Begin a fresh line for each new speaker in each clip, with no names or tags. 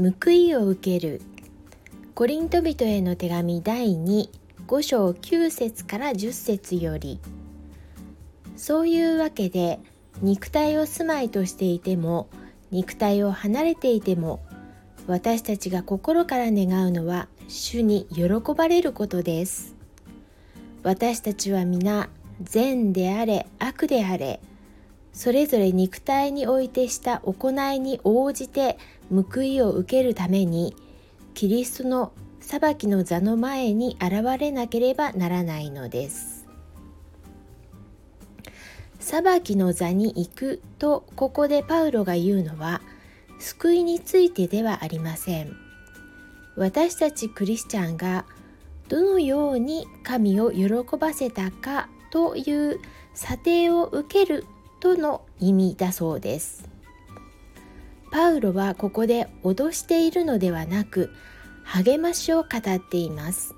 報いを受ける。コリント人への手紙第25章9節から10節より。そういうわけで肉体を住まいとしていても肉体を離れていても私たちが心から願うのは主に喜ばれることです。私たちは皆善であれ悪であれそれぞれ肉体においてした行いに応じて報いを受けるためにキリストの裁きの座の前に現れなければならないのです。裁きの座に行くとここでパウロが言うのは救いについてではありません。私たちクリスチャンがどのように神を喜ばせたかという査定を受けるとの意味だそうです。パウロはここで脅しているのではなく励ましを語っています。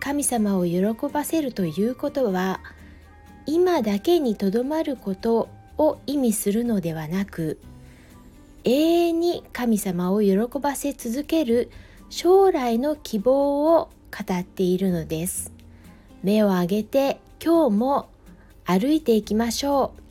神様を喜ばせるということは今だけにとどまることを意味するのではなく永遠に神様を喜ばせ続ける将来の希望を語っているのです。目を上げて今日も歩いていきましょう。